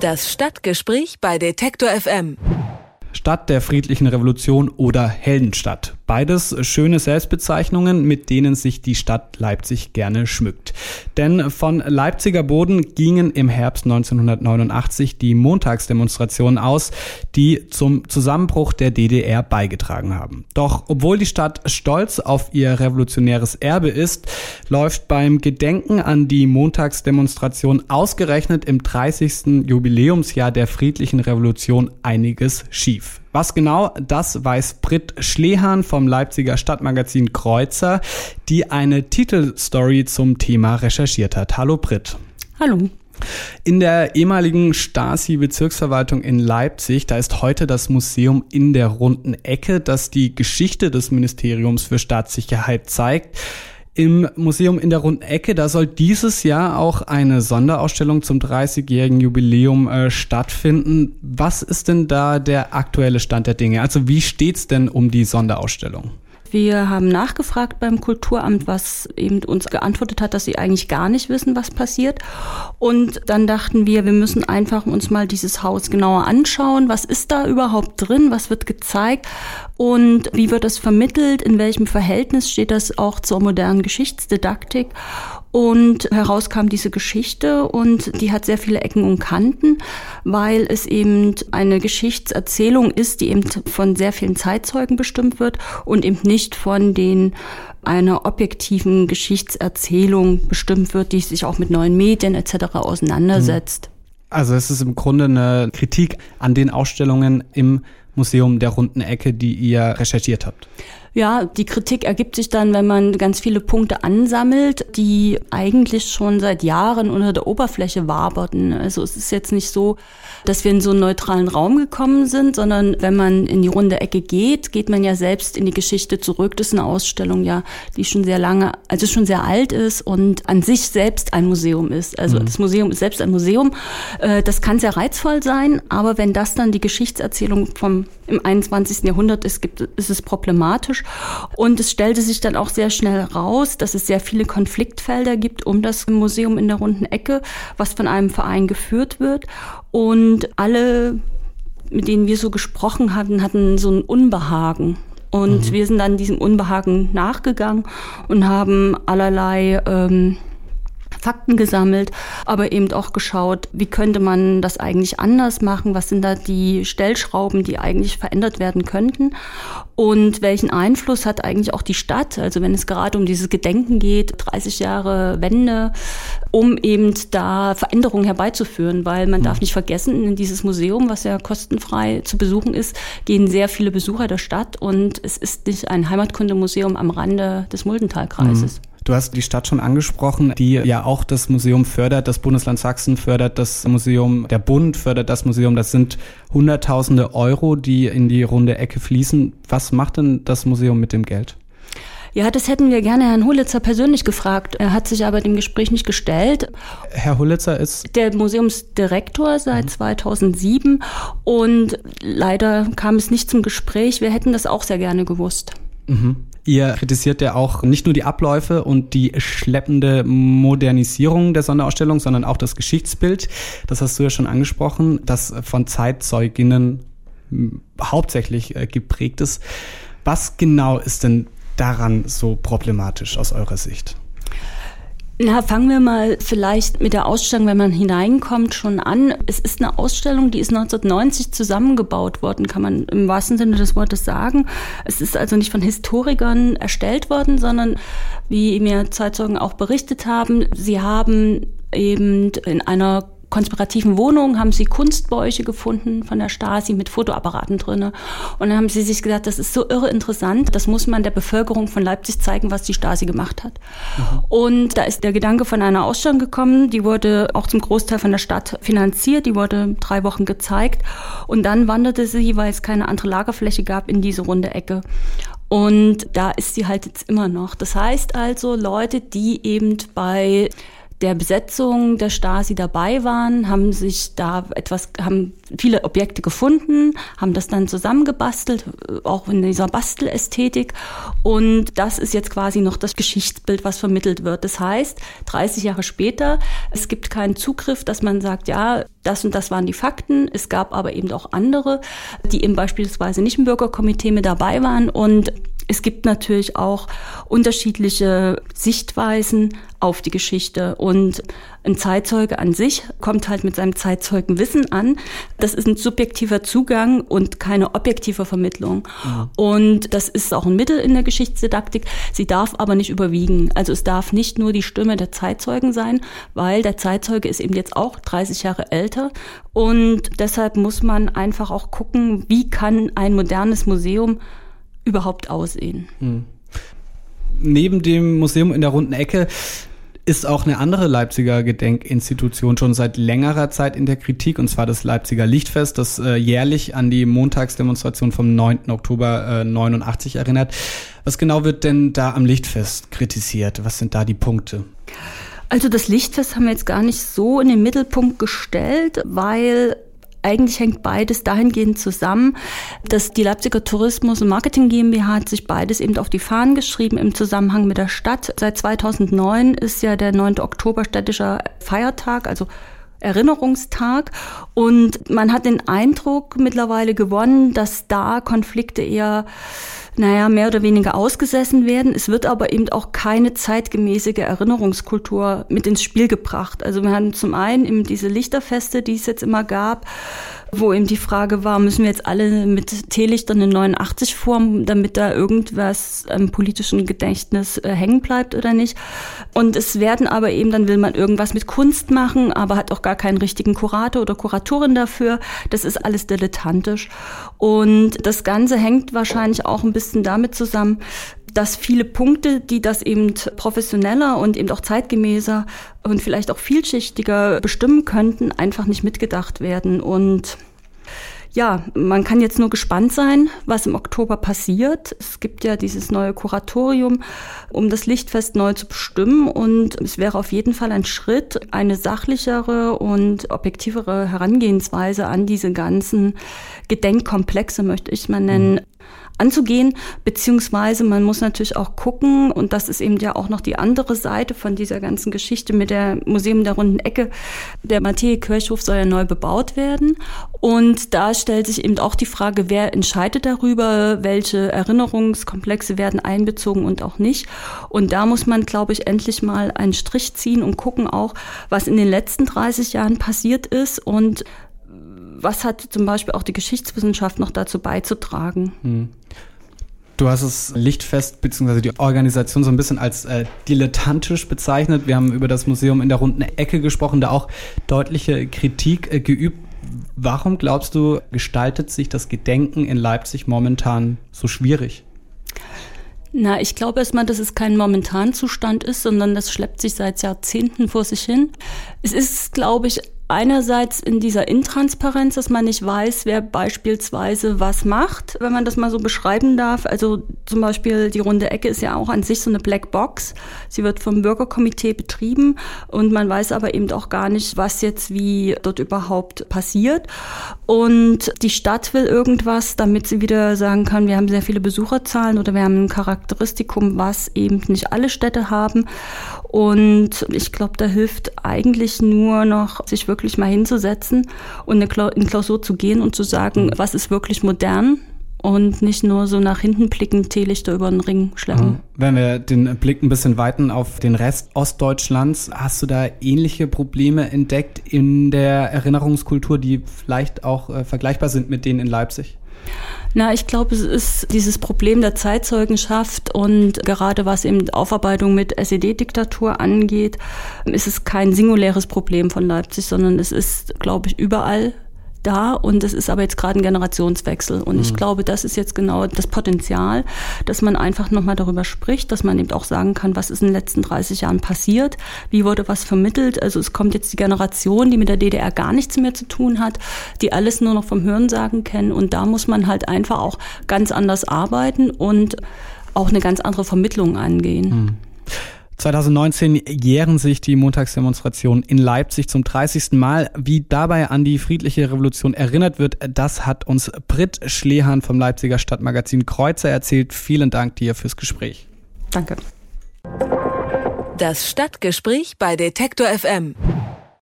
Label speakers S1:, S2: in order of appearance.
S1: Das Stadtgespräch bei Detektor FM.
S2: Stadt der friedlichen Revolution oder Heldenstadt. Beides schöne Selbstbezeichnungen, mit denen sich die Stadt Leipzig gerne schmückt. Denn von Leipziger Boden gingen im Herbst 1989 die Montagsdemonstrationen aus, die zum Zusammenbruch der DDR beigetragen haben. Doch obwohl die Stadt stolz auf ihr revolutionäres Erbe ist, läuft beim Gedenken an die Montagsdemonstration ausgerechnet im 30. Jubiläumsjahr der friedlichen Revolution einiges schief. Was genau, das weiß Britt Schlehan vom Leipziger Stadtmagazin Kreuzer, die eine Titelstory zum Thema recherchiert hat. Hallo Britt.
S3: Hallo.
S2: In der ehemaligen Stasi-Bezirksverwaltung in Leipzig, da ist heute das Museum in der runden Ecke, das die Geschichte des Ministeriums für Staatssicherheit zeigt. Im Museum in der Runden Ecke, da soll dieses Jahr auch eine Sonderausstellung zum 30-jährigen Jubiläum äh, stattfinden. Was ist denn da der aktuelle Stand der Dinge? Also wie steht's denn um die Sonderausstellung?
S3: Wir haben nachgefragt beim Kulturamt, was eben uns geantwortet hat, dass sie eigentlich gar nicht wissen, was passiert. Und dann dachten wir, wir müssen einfach uns mal dieses Haus genauer anschauen. Was ist da überhaupt drin? Was wird gezeigt? Und wie wird das vermittelt? In welchem Verhältnis steht das auch zur modernen Geschichtsdidaktik? Und heraus kam diese Geschichte und die hat sehr viele Ecken und Kanten, weil es eben eine Geschichtserzählung ist, die eben von sehr vielen Zeitzeugen bestimmt wird und eben nicht von den einer objektiven Geschichtserzählung bestimmt wird, die sich auch mit neuen Medien etc. auseinandersetzt.
S2: Also es ist im Grunde eine Kritik an den Ausstellungen im Museum der runden Ecke, die ihr recherchiert habt.
S3: Ja, die Kritik ergibt sich dann, wenn man ganz viele Punkte ansammelt, die eigentlich schon seit Jahren unter der Oberfläche waberten. Also es ist jetzt nicht so, dass wir in so einen neutralen Raum gekommen sind, sondern wenn man in die runde Ecke geht, geht man ja selbst in die Geschichte zurück. Das ist eine Ausstellung, ja, die schon sehr lange, also schon sehr alt ist und an sich selbst ein Museum ist. Also mhm. das Museum ist selbst ein Museum. Äh, das kann sehr reizvoll sein, aber wenn das dann die Geschichtserzählung vom im 21. Jahrhundert ist, gibt, ist es problematisch. Und es stellte sich dann auch sehr schnell raus, dass es sehr viele Konfliktfelder gibt um das Museum in der runden Ecke, was von einem Verein geführt wird. Und alle, mit denen wir so gesprochen hatten, hatten so ein Unbehagen. Und mhm. wir sind dann diesem Unbehagen nachgegangen und haben allerlei ähm, Fakten gesammelt, aber eben auch geschaut, wie könnte man das eigentlich anders machen, was sind da die Stellschrauben, die eigentlich verändert werden könnten und welchen Einfluss hat eigentlich auch die Stadt, also wenn es gerade um dieses Gedenken geht, 30 Jahre Wende, um eben da Veränderungen herbeizuführen, weil man darf mhm. nicht vergessen, in dieses Museum, was ja kostenfrei zu besuchen ist, gehen sehr viele Besucher der Stadt und es ist nicht ein Heimatkundemuseum am Rande des Muldentalkreises. Mhm.
S2: Du hast die Stadt schon angesprochen, die ja auch das Museum fördert. Das Bundesland Sachsen fördert das Museum, der Bund fördert das Museum. Das sind Hunderttausende Euro, die in die runde Ecke fließen. Was macht denn das Museum mit dem Geld?
S3: Ja, das hätten wir gerne Herrn Hulitzer persönlich gefragt. Er hat sich aber dem Gespräch nicht gestellt.
S2: Herr Hulitzer ist
S3: der Museumsdirektor seit mhm. 2007 und leider kam es nicht zum Gespräch. Wir hätten das auch sehr gerne gewusst.
S2: Mhm. Ihr kritisiert ja auch nicht nur die Abläufe und die schleppende Modernisierung der Sonderausstellung, sondern auch das Geschichtsbild. Das hast du ja schon angesprochen, das von Zeitzeuginnen hauptsächlich äh, geprägt ist. Was genau ist denn daran so problematisch aus eurer Sicht?
S3: Na, fangen wir mal vielleicht mit der Ausstellung, wenn man hineinkommt, schon an. Es ist eine Ausstellung, die ist 1990 zusammengebaut worden, kann man im wahrsten Sinne des Wortes sagen. Es ist also nicht von Historikern erstellt worden, sondern wie mir Zeitzeugen auch berichtet haben, sie haben eben in einer konspirativen Wohnungen haben sie Kunstbäuche gefunden von der Stasi mit Fotoapparaten drinne. Und dann haben sie sich gesagt, das ist so irre interessant, das muss man der Bevölkerung von Leipzig zeigen, was die Stasi gemacht hat. Mhm. Und da ist der Gedanke von einer Ausstellung gekommen, die wurde auch zum Großteil von der Stadt finanziert, die wurde drei Wochen gezeigt. Und dann wanderte sie, weil es keine andere Lagerfläche gab, in diese runde Ecke. Und da ist sie halt jetzt immer noch. Das heißt also, Leute, die eben bei der Besetzung der Stasi dabei waren, haben sich da etwas, haben viele Objekte gefunden, haben das dann zusammengebastelt, auch in dieser Bastelästhetik. Und das ist jetzt quasi noch das Geschichtsbild, was vermittelt wird. Das heißt, 30 Jahre später, es gibt keinen Zugriff, dass man sagt, ja, das und das waren die Fakten. Es gab aber eben auch andere, die eben beispielsweise nicht im Bürgerkomitee mit dabei waren. Und es gibt natürlich auch unterschiedliche Sichtweisen auf die Geschichte. Und ein Zeitzeuge an sich kommt halt mit seinem Zeitzeugenwissen an. Das ist ein subjektiver Zugang und keine objektive Vermittlung. Ja. Und das ist auch ein Mittel in der Geschichtsdidaktik. Sie darf aber nicht überwiegen. Also es darf nicht nur die Stimme der Zeitzeugen sein, weil der Zeitzeuge ist eben jetzt auch 30 Jahre älter. Und deshalb muss man einfach auch gucken, wie kann ein modernes Museum überhaupt aussehen. Hm.
S2: Neben dem Museum in der runden Ecke ist auch eine andere Leipziger Gedenkinstitution schon seit längerer Zeit in der Kritik, und zwar das Leipziger Lichtfest, das äh, jährlich an die Montagsdemonstration vom 9. Oktober äh, 89 erinnert. Was genau wird denn da am Lichtfest kritisiert? Was sind da die Punkte?
S3: Also das Lichtfest haben wir jetzt gar nicht so in den Mittelpunkt gestellt, weil eigentlich hängt beides dahingehend zusammen, dass die Leipziger Tourismus und Marketing GmbH hat sich beides eben auf die Fahnen geschrieben im Zusammenhang mit der Stadt. Seit 2009 ist ja der 9. Oktober städtischer Feiertag, also Erinnerungstag. Und man hat den Eindruck mittlerweile gewonnen, dass da Konflikte eher naja, mehr oder weniger ausgesessen werden. Es wird aber eben auch keine zeitgemäßige Erinnerungskultur mit ins Spiel gebracht. Also wir haben zum einen eben diese Lichterfeste, die es jetzt immer gab, wo eben die Frage war, müssen wir jetzt alle mit Teelichtern in 89 formen, damit da irgendwas im politischen Gedächtnis äh, hängen bleibt oder nicht. Und es werden aber eben, dann will man irgendwas mit Kunst machen, aber hat auch gar keinen richtigen Kurator oder Kuratorin dafür. Das ist alles dilettantisch. Und das Ganze hängt wahrscheinlich auch ein bisschen damit zusammen, dass viele Punkte, die das eben professioneller und eben auch zeitgemäßer und vielleicht auch vielschichtiger bestimmen könnten, einfach nicht mitgedacht werden. Und ja, man kann jetzt nur gespannt sein, was im Oktober passiert. Es gibt ja dieses neue Kuratorium, um das Lichtfest neu zu bestimmen. Und es wäre auf jeden Fall ein Schritt, eine sachlichere und objektivere Herangehensweise an diese ganzen Gedenkkomplexe, möchte ich mal nennen, anzugehen, beziehungsweise man muss natürlich auch gucken, und das ist eben ja auch noch die andere Seite von dieser ganzen Geschichte mit der Museum der runden Ecke. Der Matthäi-Kirchhof soll ja neu bebaut werden. Und da stellt sich eben auch die Frage, wer entscheidet darüber, welche Erinnerungskomplexe werden einbezogen und auch nicht. Und da muss man, glaube ich, endlich mal einen Strich ziehen und gucken auch, was in den letzten 30 Jahren passiert ist und was hat zum Beispiel auch die Geschichtswissenschaft noch dazu beizutragen? Hm.
S2: Du hast es Lichtfest bzw. die Organisation so ein bisschen als äh, dilettantisch bezeichnet. Wir haben über das Museum in der runden Ecke gesprochen, da auch deutliche Kritik äh, geübt. Warum glaubst du, gestaltet sich das Gedenken in Leipzig momentan so schwierig?
S3: Na, ich glaube erstmal, dass es kein Momentanzustand ist, sondern das schleppt sich seit Jahrzehnten vor sich hin. Es ist, glaube ich, einerseits in dieser Intransparenz, dass man nicht weiß, wer beispielsweise was macht, wenn man das mal so beschreiben darf. Also zum Beispiel die runde Ecke ist ja auch an sich so eine Black Box. Sie wird vom Bürgerkomitee betrieben und man weiß aber eben auch gar nicht, was jetzt wie dort überhaupt passiert. Und die Stadt will irgendwas, damit sie wieder sagen kann, wir haben sehr viele Besucherzahlen oder wir haben ein Charakteristikum, was eben nicht alle Städte haben. Und ich glaube, da hilft eigentlich nur noch, sich wirklich mal hinzusetzen und in Klausur zu gehen und zu sagen, was ist wirklich modern und nicht nur so nach hinten blicken, Teelichter über den Ring schleppen.
S2: Wenn wir den Blick ein bisschen weiten auf den Rest Ostdeutschlands, hast du da ähnliche Probleme entdeckt in der Erinnerungskultur, die vielleicht auch äh, vergleichbar sind mit denen in Leipzig?
S3: Na, ich glaube, es ist dieses Problem der Zeitzeugenschaft und gerade was eben Aufarbeitung mit SED-Diktatur angeht, ist es kein singuläres Problem von Leipzig, sondern es ist, glaube ich, überall da und es ist aber jetzt gerade ein Generationswechsel und mhm. ich glaube, das ist jetzt genau das Potenzial, dass man einfach nochmal darüber spricht, dass man eben auch sagen kann, was ist in den letzten 30 Jahren passiert, wie wurde was vermittelt, also es kommt jetzt die Generation, die mit der DDR gar nichts mehr zu tun hat, die alles nur noch vom Hörensagen kennen und da muss man halt einfach auch ganz anders arbeiten und auch eine ganz andere Vermittlung angehen. Mhm.
S2: 2019 jähren sich die Montagsdemonstrationen in Leipzig zum 30. Mal. Wie dabei an die friedliche Revolution erinnert wird, das hat uns Britt Schlehan vom Leipziger Stadtmagazin Kreuzer erzählt. Vielen Dank dir fürs Gespräch.
S3: Danke.
S1: Das Stadtgespräch bei Detektor FM.